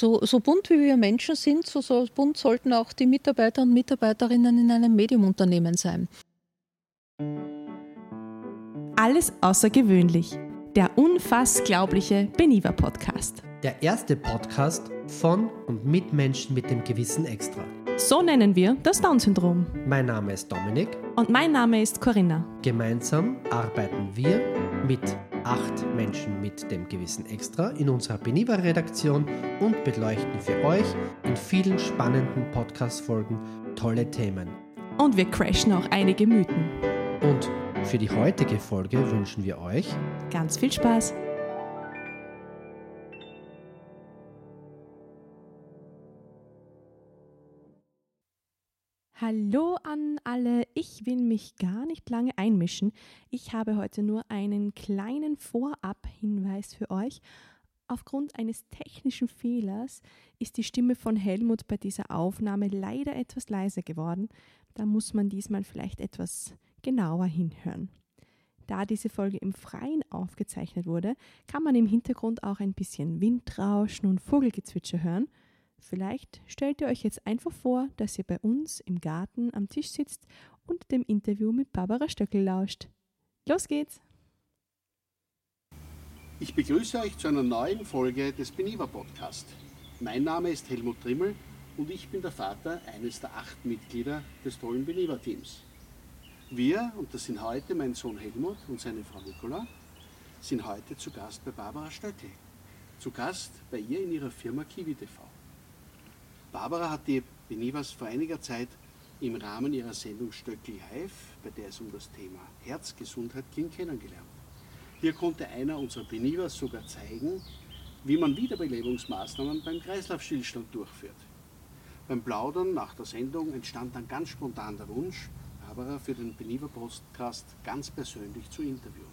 So, so bunt wie wir Menschen sind, so, so bunt sollten auch die Mitarbeiter und Mitarbeiterinnen in einem Mediumunternehmen sein. Alles außergewöhnlich. Der unfassglaubliche Beniva Podcast. Der erste Podcast von und mit Menschen mit dem gewissen Extra. So nennen wir das Down-Syndrom. Mein Name ist Dominik. Und mein Name ist Corinna. Gemeinsam arbeiten wir mit acht Menschen mit dem gewissen Extra in unserer Beniva-Redaktion und beleuchten für euch in vielen spannenden Podcast-Folgen tolle Themen. Und wir crashen auch einige Mythen. Und für die heutige Folge wünschen wir euch ganz viel Spaß. Hallo an alle. Ich will mich gar nicht lange einmischen. Ich habe heute nur einen kleinen Vorab-Hinweis für euch. Aufgrund eines technischen Fehlers ist die Stimme von Helmut bei dieser Aufnahme leider etwas leiser geworden. Da muss man diesmal vielleicht etwas genauer hinhören. Da diese Folge im Freien aufgezeichnet wurde, kann man im Hintergrund auch ein bisschen Windrauschen und Vogelgezwitscher hören. Vielleicht stellt ihr euch jetzt einfach vor, dass ihr bei uns im Garten am Tisch sitzt und dem Interview mit Barbara Stöckel lauscht. Los geht's! Ich begrüße euch zu einer neuen Folge des Beniva Podcast. Mein Name ist Helmut Trimmel und ich bin der Vater eines der acht Mitglieder des tollen Beniva Teams. Wir, und das sind heute mein Sohn Helmut und seine Frau Nicola, sind heute zu Gast bei Barbara Stöckel. Zu Gast bei ihr in ihrer Firma Kiwi TV. Barbara hat die Benivas vor einiger Zeit im Rahmen ihrer Sendung Stöckel Live, bei der es um das Thema Herzgesundheit ging, kennengelernt. Hier konnte einer unserer Benivas sogar zeigen, wie man Wiederbelebungsmaßnahmen beim Kreislaufstillstand durchführt. Beim Plaudern nach der Sendung entstand dann ganz spontan der Wunsch, Barbara für den Beniva Podcast ganz persönlich zu interviewen.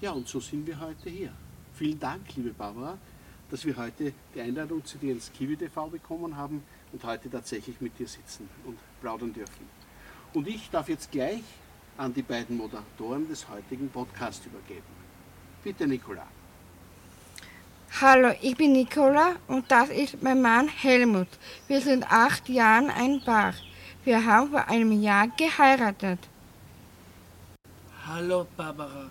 Ja, und so sind wir heute hier. Vielen Dank, liebe Barbara, dass wir heute die Einladung zu dir ins Kiwi TV bekommen haben und heute tatsächlich mit dir sitzen und plaudern dürfen. Und ich darf jetzt gleich an die beiden Moderatoren des heutigen Podcasts übergeben. Bitte, Nicola. Hallo, ich bin Nicola und das ist mein Mann Helmut. Wir sind acht Jahre ein Paar. Wir haben vor einem Jahr geheiratet. Hallo Barbara.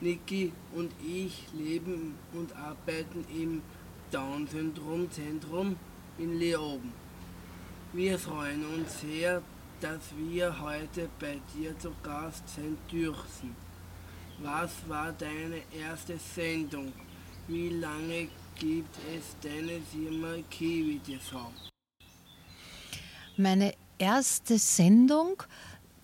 Niki und ich leben und arbeiten im Down-Syndrom-Zentrum in Leoben. Wir freuen uns sehr, dass wir heute bei dir zu Gast sein dürfen. Was war deine erste Sendung? Wie lange gibt es deine Firma Kiwi TV? Meine erste Sendung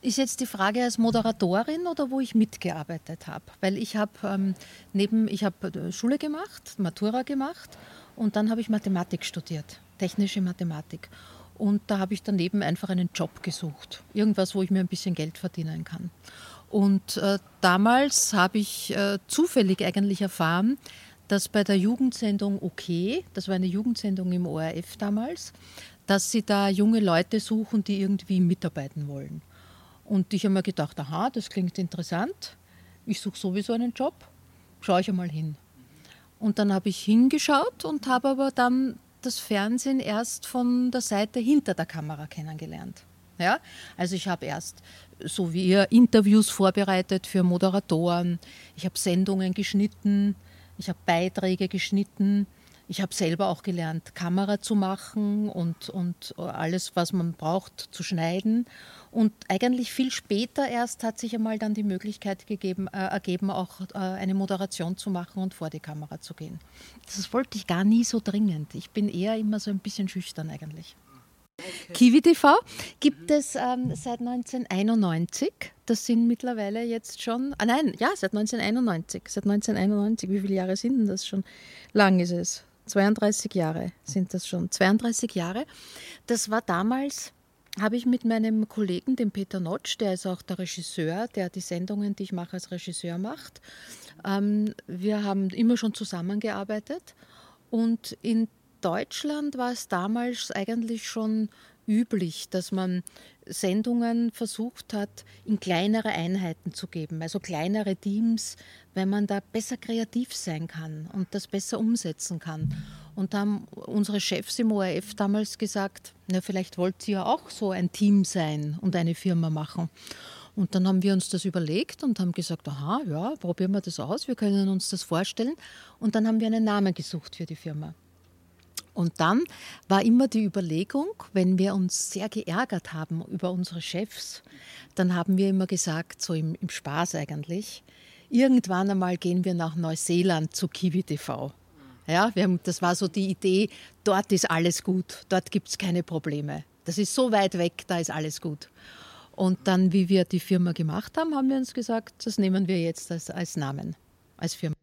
ist jetzt die Frage als Moderatorin oder wo ich mitgearbeitet habe, weil ich habe ähm, neben ich habe Schule gemacht, Matura gemacht und dann habe ich Mathematik studiert, technische Mathematik. Und da habe ich daneben einfach einen Job gesucht, irgendwas, wo ich mir ein bisschen Geld verdienen kann. Und äh, damals habe ich äh, zufällig eigentlich erfahren, dass bei der Jugendsendung OK, das war eine Jugendsendung im ORF damals, dass sie da junge Leute suchen, die irgendwie mitarbeiten wollen. Und ich habe mir gedacht, aha, das klingt interessant. Ich suche sowieso einen Job, schaue ich einmal hin. Und dann habe ich hingeschaut und habe aber dann das Fernsehen erst von der Seite hinter der Kamera kennengelernt. Ja? Also ich habe erst, so wie ihr, Interviews vorbereitet für Moderatoren, ich habe Sendungen geschnitten, ich habe Beiträge geschnitten, ich habe selber auch gelernt, Kamera zu machen und, und alles, was man braucht, zu schneiden. Und eigentlich viel später erst hat sich einmal dann die Möglichkeit gegeben, äh, ergeben, auch äh, eine Moderation zu machen und vor die Kamera zu gehen. Das wollte ich gar nie so dringend. Ich bin eher immer so ein bisschen schüchtern eigentlich. Okay. Kiwi TV gibt es ähm, seit 1991. Das sind mittlerweile jetzt schon, ah nein, ja, seit 1991. Seit 1991, wie viele Jahre sind denn das schon? Lang ist es. 32 Jahre sind das schon. 32 Jahre. Das war damals, habe ich mit meinem Kollegen, dem Peter Notsch, der ist auch der Regisseur, der die Sendungen, die ich mache, als Regisseur macht. Ähm, wir haben immer schon zusammengearbeitet und in Deutschland war es damals eigentlich schon üblich, dass man Sendungen versucht hat, in kleinere Einheiten zu geben, also kleinere Teams, wenn man da besser kreativ sein kann und das besser umsetzen kann. Und da haben unsere Chefs im ORF damals gesagt, na, vielleicht wollt ihr ja auch so ein Team sein und eine Firma machen. Und dann haben wir uns das überlegt und haben gesagt, aha, ja, probieren wir das aus, wir können uns das vorstellen. Und dann haben wir einen Namen gesucht für die Firma. Und dann war immer die Überlegung, wenn wir uns sehr geärgert haben über unsere Chefs, dann haben wir immer gesagt, so im, im Spaß eigentlich, irgendwann einmal gehen wir nach Neuseeland zu Kiwi TV. Ja, haben, das war so die Idee, dort ist alles gut, dort gibt es keine Probleme. Das ist so weit weg, da ist alles gut. Und dann, wie wir die Firma gemacht haben, haben wir uns gesagt, das nehmen wir jetzt als, als Namen, als Firma.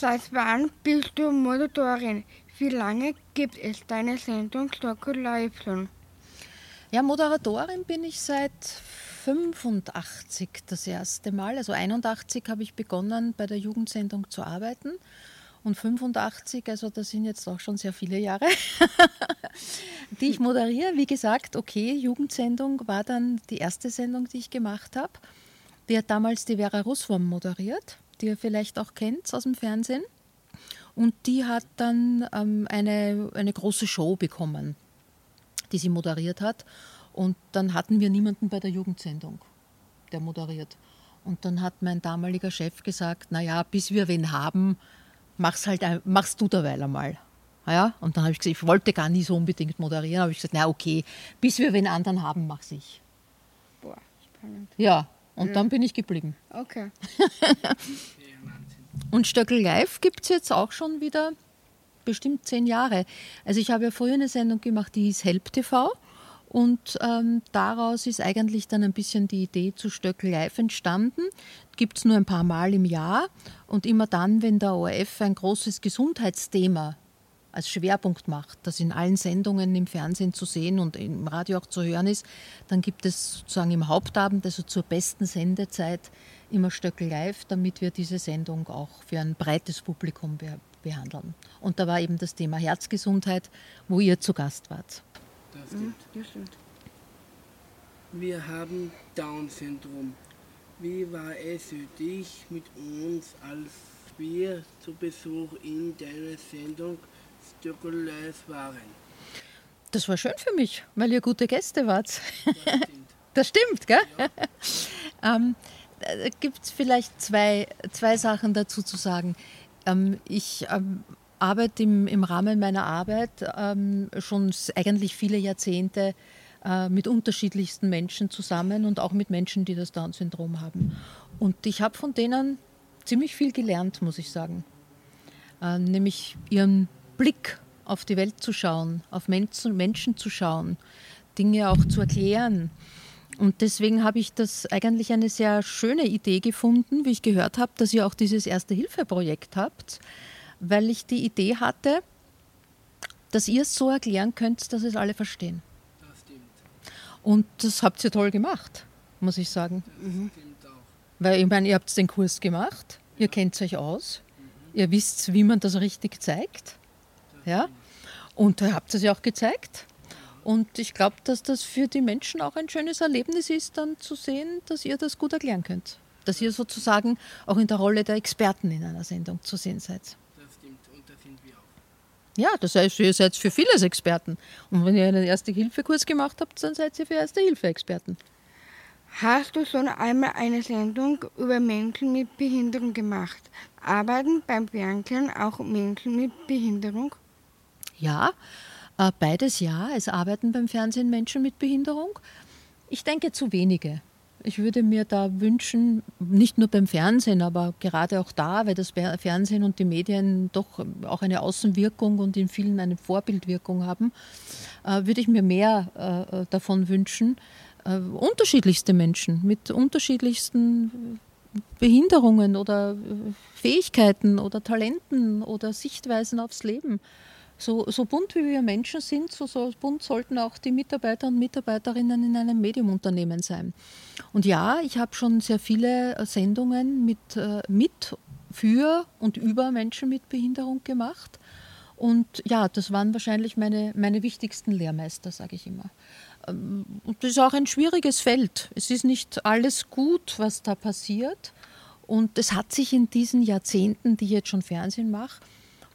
Seit wann bist du Moderatorin? Wie lange gibt es deine Sendung Live schon? Ja, Moderatorin bin ich seit 85 das erste Mal. Also 81 habe ich begonnen, bei der Jugendsendung zu arbeiten. Und 85, also das sind jetzt auch schon sehr viele Jahre, die ich moderiere. Wie gesagt, okay, Jugendsendung war dann die erste Sendung, die ich gemacht habe. Die hat damals die Vera Russwurm moderiert, die ihr vielleicht auch kennt aus dem Fernsehen. Und die hat dann ähm, eine, eine große Show bekommen, die sie moderiert hat. Und dann hatten wir niemanden bei der Jugendsendung, der moderiert. Und dann hat mein damaliger Chef gesagt, naja, bis wir wen haben, mach's halt, machst du derweil einmal. Ja, und dann habe ich gesagt, ich wollte gar nie so unbedingt moderieren, habe ich gesagt, na okay, bis wir wen anderen haben, mach's ich. Boah, spannend. Ja, und ja. dann bin ich geblieben. Okay. und Stöckel Live gibt es jetzt auch schon wieder bestimmt zehn Jahre. Also ich habe ja früher eine Sendung gemacht, die hieß Help TV. Und ähm, daraus ist eigentlich dann ein bisschen die Idee zu Stöckel Live entstanden. Gibt es nur ein paar Mal im Jahr. Und immer dann, wenn der ORF ein großes Gesundheitsthema als Schwerpunkt macht, das in allen Sendungen im Fernsehen zu sehen und im Radio auch zu hören ist, dann gibt es sozusagen im Hauptabend, also zur besten Sendezeit, immer Stöckel live, damit wir diese Sendung auch für ein breites Publikum behandeln. Und da war eben das Thema Herzgesundheit, wo ihr zu Gast wart. Das stimmt. Ja, stimmt. Wir haben Down-Syndrom. Wie war es für dich mit uns, als wir zu Besuch in deiner Sendung Stöckel Live waren? Das war schön für mich, weil ihr gute Gäste wart. Das stimmt, das stimmt gell? Ja. ähm, da gibt es vielleicht zwei, zwei Sachen dazu zu sagen. Ähm, ich ähm, arbeite im, im Rahmen meiner Arbeit ähm, schon eigentlich viele Jahrzehnte äh, mit unterschiedlichsten Menschen zusammen und auch mit Menschen, die das Down-Syndrom haben. Und ich habe von denen ziemlich viel gelernt, muss ich sagen. Äh, nämlich ihren Blick auf die Welt zu schauen, auf Menschen, Menschen zu schauen, Dinge auch zu erklären. Und deswegen habe ich das eigentlich eine sehr schöne Idee gefunden, wie ich gehört habe, dass ihr auch dieses Erste-Hilfe-Projekt habt weil ich die Idee hatte, dass ihr es so erklären könnt, dass es alle verstehen. Das stimmt. Und das habt ihr toll gemacht, muss ich sagen. Das mhm. stimmt auch. Weil ich meine, ihr habt den Kurs gemacht, ja. ihr kennt euch aus, mhm. ihr wisst, wie man das richtig zeigt. Das ja? Stimmt. Und ihr habt es ja auch gezeigt. Und ich glaube, dass das für die Menschen auch ein schönes Erlebnis ist, dann zu sehen, dass ihr das gut erklären könnt. Dass ihr sozusagen auch in der Rolle der Experten in einer Sendung zu sehen seid. Ja, das heißt, ihr seid für vieles Experten. Und wenn ihr einen Erste-Hilfe-Kurs gemacht habt, dann seid ihr für Erste-Hilfe-Experten. Hast du schon einmal eine Sendung über Menschen mit Behinderung gemacht? Arbeiten beim Fernsehen auch Menschen mit Behinderung? Ja, äh, beides ja. Es arbeiten beim Fernsehen Menschen mit Behinderung. Ich denke zu wenige. Ich würde mir da wünschen, nicht nur beim Fernsehen, aber gerade auch da, weil das Fernsehen und die Medien doch auch eine Außenwirkung und in vielen eine Vorbildwirkung haben, äh, würde ich mir mehr äh, davon wünschen. Äh, unterschiedlichste Menschen mit unterschiedlichsten Behinderungen oder Fähigkeiten oder Talenten oder Sichtweisen aufs Leben so, so bunt wie wir Menschen sind, so, so bunt sollten auch die Mitarbeiter und Mitarbeiterinnen in einem Mediumunternehmen sein. Und ja, ich habe schon sehr viele äh, Sendungen mit, äh, mit, für und über Menschen mit Behinderung gemacht. Und ja, das waren wahrscheinlich meine, meine wichtigsten Lehrmeister, sage ich immer. Ähm, und das ist auch ein schwieriges Feld. Es ist nicht alles gut, was da passiert. Und es hat sich in diesen Jahrzehnten, die ich jetzt schon Fernsehen mache,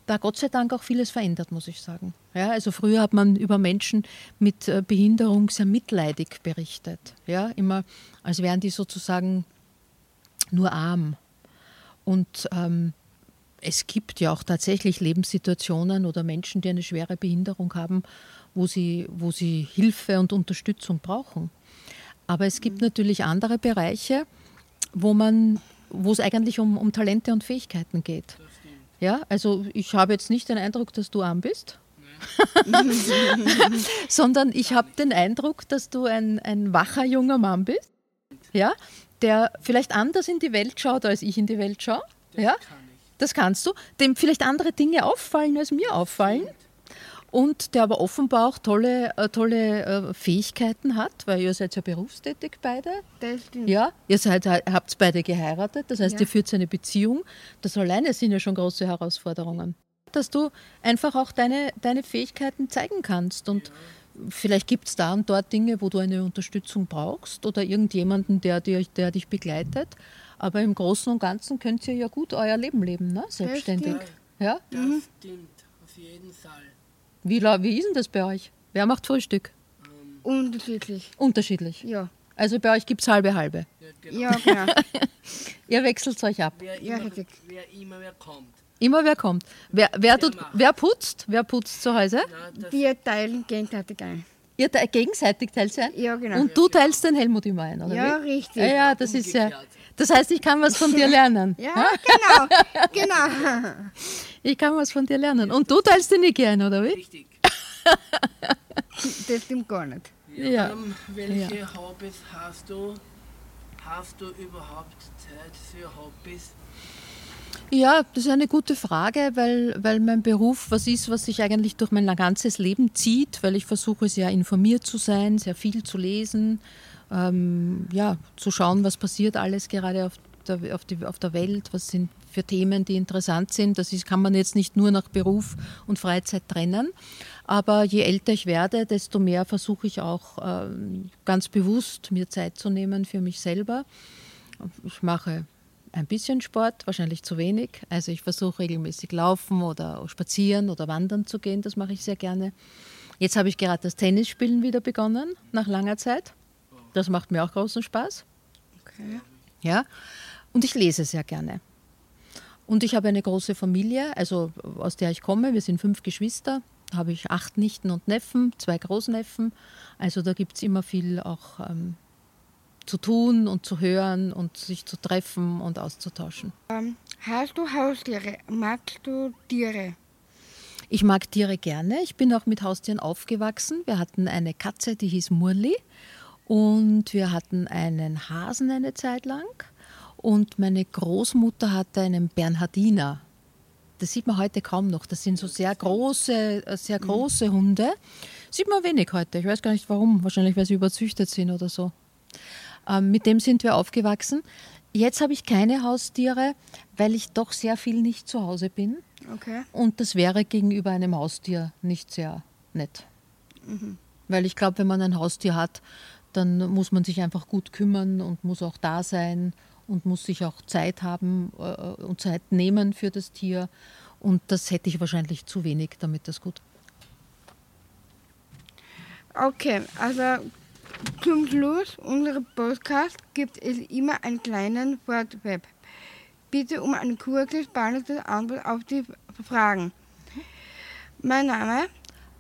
da Gott sei Dank auch vieles verändert, muss ich sagen. Ja, also früher hat man über Menschen mit äh, Behinderung sehr mitleidig berichtet. Ja, immer als wären die sozusagen nur arm. Und ähm, es gibt ja auch tatsächlich Lebenssituationen oder Menschen, die eine schwere Behinderung haben, wo sie, wo sie Hilfe und Unterstützung brauchen. Aber es gibt natürlich andere Bereiche, wo man, wo es eigentlich um, um Talente und Fähigkeiten geht. Ja, also ich habe jetzt nicht den Eindruck, dass du arm bist. sondern ich habe den Eindruck, dass du ein, ein wacher junger Mann bist, ja, der vielleicht anders in die Welt schaut, als ich in die Welt schaue. Das ja, kann ich. das kannst du, dem vielleicht andere Dinge auffallen, als mir auffallen. Und der aber offenbar auch tolle, äh, tolle äh, Fähigkeiten hat, weil ihr seid ja berufstätig beide. Das stimmt. Ja, ihr seid, habt beide geheiratet, das heißt, Ja. ihr führt eine Beziehung. Das alleine sind ja schon große Herausforderungen. Dass du einfach auch deine, deine Fähigkeiten zeigen kannst. Und vielleicht gibt es da und dort Dinge, wo du eine Unterstützung brauchst oder irgendjemanden, der, dir, der dich begleitet. Aber im Großen und Ganzen könnt ihr ja gut euer Leben leben, ne? selbstständig. stimmt. Ja? Das Mhm. stimmt, auf jeden Fall. Wie, la- wie ist denn das bei euch? Wer macht Frühstück? Unterschiedlich. Unterschiedlich. Ja. Also bei euch gibt es halbe halbe. Ja, genau. Ja, genau. Ihr wechselt euch ab. Wer, Ja, immer, richtig. wer immer wer kommt. Immer wer kommt. Wer, wer, tut, wer putzt? Wer putzt zu Hause? Na, das, Wir teilen gegenseitig ein. Ihr te- gegenseitig teilt ein? Ja, genau. Und du teilst den Helmut immer ein, oder Ja, wie? richtig. Ja, ja, das ist ja. Das heißt, ich kann was von dir lernen. Ja, genau. genau. Ich kann was von dir lernen. Und du teilst den Niki ein, oder wie? richtig. Das stimmt gar nicht. Ja. Ähm, welche Hobbys hast du? Hast du überhaupt Zeit für Hobbys? Ja, das ist eine gute Frage, weil, weil mein Beruf was ist, was sich eigentlich durch mein ganzes Leben zieht, weil ich versuche sehr informiert zu sein, sehr viel zu lesen, ähm, ja, zu schauen, was passiert alles gerade auf der, auf, die, auf der Welt, was sind für Themen, die interessant sind. Das ist, kann man jetzt nicht nur nach Beruf und Freizeit trennen. Aber je älter ich werde, desto mehr versuche ich auch ähm, ganz bewusst mir Zeit zu nehmen für mich selber. Ich mache ein bisschen Sport, wahrscheinlich zu wenig. Also ich versuche regelmäßig laufen oder spazieren oder wandern zu gehen. Das mache ich sehr gerne. Jetzt habe ich gerade das Tennisspielen wieder begonnen, nach langer Zeit. Das macht mir auch großen Spaß. Okay. Ja. Und ich lese sehr gerne. Und ich habe eine große Familie, also aus der ich komme. Wir sind fünf Geschwister. Da habe ich acht Nichten und Neffen, zwei Großneffen. Also da gibt es immer viel auch ähm, zu tun und zu hören und sich zu treffen und auszutauschen. Ähm, hast du Haustiere? Magst du Tiere? Ich mag Tiere gerne. Ich bin auch mit Haustieren aufgewachsen. Wir hatten eine Katze, die hieß Murli. Und wir hatten einen Hasen eine Zeit lang. Und meine Großmutter hatte einen Bernhardiner. Das sieht man heute kaum noch. Das sind so sehr große, äh, sehr große Hunde. Sieht man wenig heute. Ich weiß gar nicht warum. Wahrscheinlich, weil sie überzüchtet sind oder so. Ähm, mit dem sind wir aufgewachsen. Jetzt habe ich keine Haustiere, weil ich doch sehr viel nicht zu Hause bin. Okay. Und das wäre gegenüber einem Haustier nicht sehr nett. Weil ich glaube, wenn man ein Haustier hat, dann muss man sich einfach gut kümmern und muss auch da sein und muss sich auch Zeit haben äh, und Zeit nehmen für das Tier. Und das hätte ich wahrscheinlich zu wenig, damit das gut. Okay, also zum Schluss unseres Podcasts gibt es immer einen kleinen Wortweb. Bitte um eine kurze, spannende Antwort auf die Fragen. Mein Name,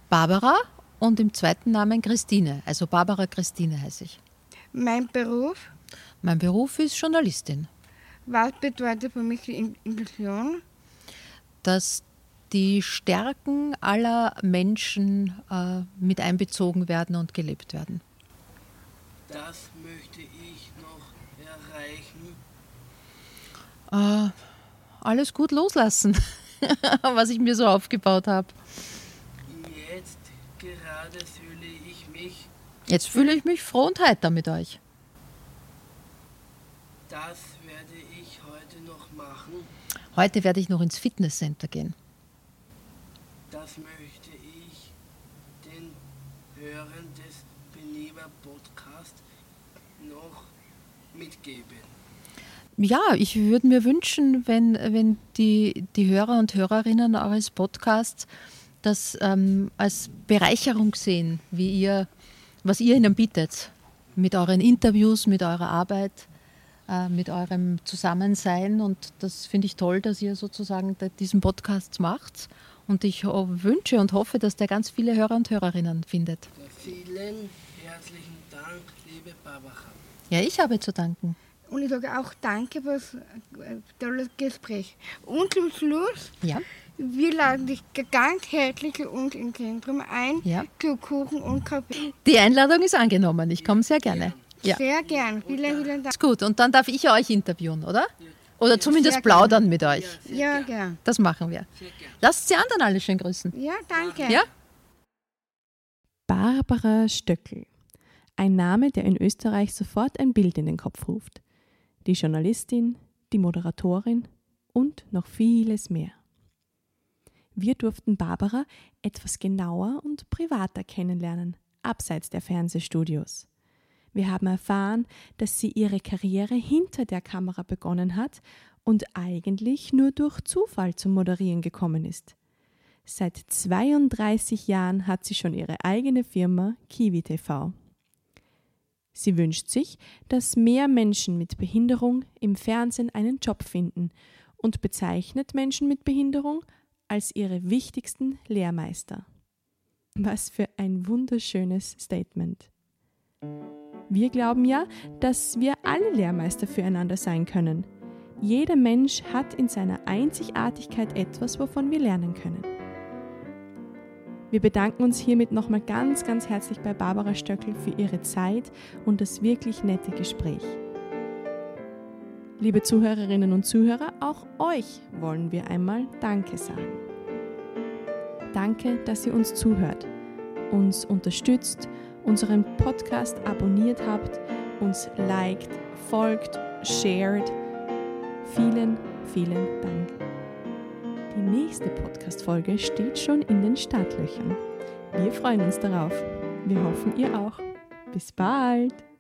Barbara und im zweiten Namen Christine. Also Barbara Christine heiße ich. mein Beruf, Mein Beruf ist Journalistin. was bedeutet für mich die In- Inklusion? dass die Stärken aller Menschen äh, mit einbezogen werden und gelebt werden. Das möchte ich noch erreichen. Äh, alles gut loslassen, was ich mir so aufgebaut habe. Jetzt gerade fühle ich mich, Jetzt fühle ich mich froh und heiter mit euch. das werde ich heute noch machen. Heute werde ich noch ins Fitnesscenter gehen. Das möchte ich den Hörern des Beneber Podcast noch mitgeben. ja, ich würde mir wünschen, wenn, wenn die, die Hörer und Hörerinnen eures Podcasts das ähm, als Bereicherung sehen, wie ihr, was ihr ihnen bietet. Mit euren Interviews, mit eurer Arbeit, äh, mit eurem Zusammensein. Und das finde ich toll, dass ihr sozusagen diesen Podcast macht. Und ich wünsche und hoffe, dass der ganz viele Hörer und Hörerinnen findet. Vielen herzlichen Dank, liebe Barbara. Ja, ich habe zu danken. Und ich sage auch danke für das äh, tolle Gespräch. Und zum Schluss, Ja, wir laden dich ganz herzlich zu uns im Zentrum ein, Ja. zu Kuchen und Kaffee. die Einladung ist angenommen. Ich komme sehr gerne. Ja, Sehr gern. Vielen, vielen Dank. ist gut. Und dann darf ich euch interviewen, oder? Oder zumindest Sehr plaudern mit euch. Ja, gern. Das machen wir. Lasst die anderen alle schön grüßen. Ja, danke. Ja? Barbara Stöckel. Ein Name, der in Österreich sofort ein Bild in den Kopf ruft. Die Journalistin, die Moderatorin und noch vieles mehr. Wir durften Barbara etwas genauer und privater kennenlernen, abseits der Fernsehstudios. Wir haben erfahren, dass sie ihre Karriere hinter der Kamera begonnen hat und eigentlich nur durch Zufall zum Moderieren gekommen ist. Seit 32 Jahren hat sie schon ihre eigene Firma Kiwi TV. Sie wünscht sich, dass mehr Menschen mit Behinderung im Fernsehen einen Job finden und bezeichnet Menschen mit Behinderung als ihre wichtigsten Lehrmeister. Was für ein wunderschönes Statement. Wir glauben ja, dass wir alle Lehrmeister füreinander sein können. Jeder Mensch hat in seiner Einzigartigkeit etwas, wovon wir lernen können. Wir bedanken uns hiermit nochmal ganz, ganz herzlich bei Barbara Stöckel für ihre Zeit und das wirklich nette Gespräch. Liebe Zuhörerinnen und Zuhörer, auch euch wollen wir einmal Danke sagen. Danke, dass ihr uns zuhört, uns unterstützt, unseren Podcast abonniert habt, uns liked, folgt, shared. Vielen, vielen Dank. Die nächste Podcast-Folge steht schon in den Startlöchern. Wir freuen uns darauf. Wir hoffen, ihr auch. Bis bald!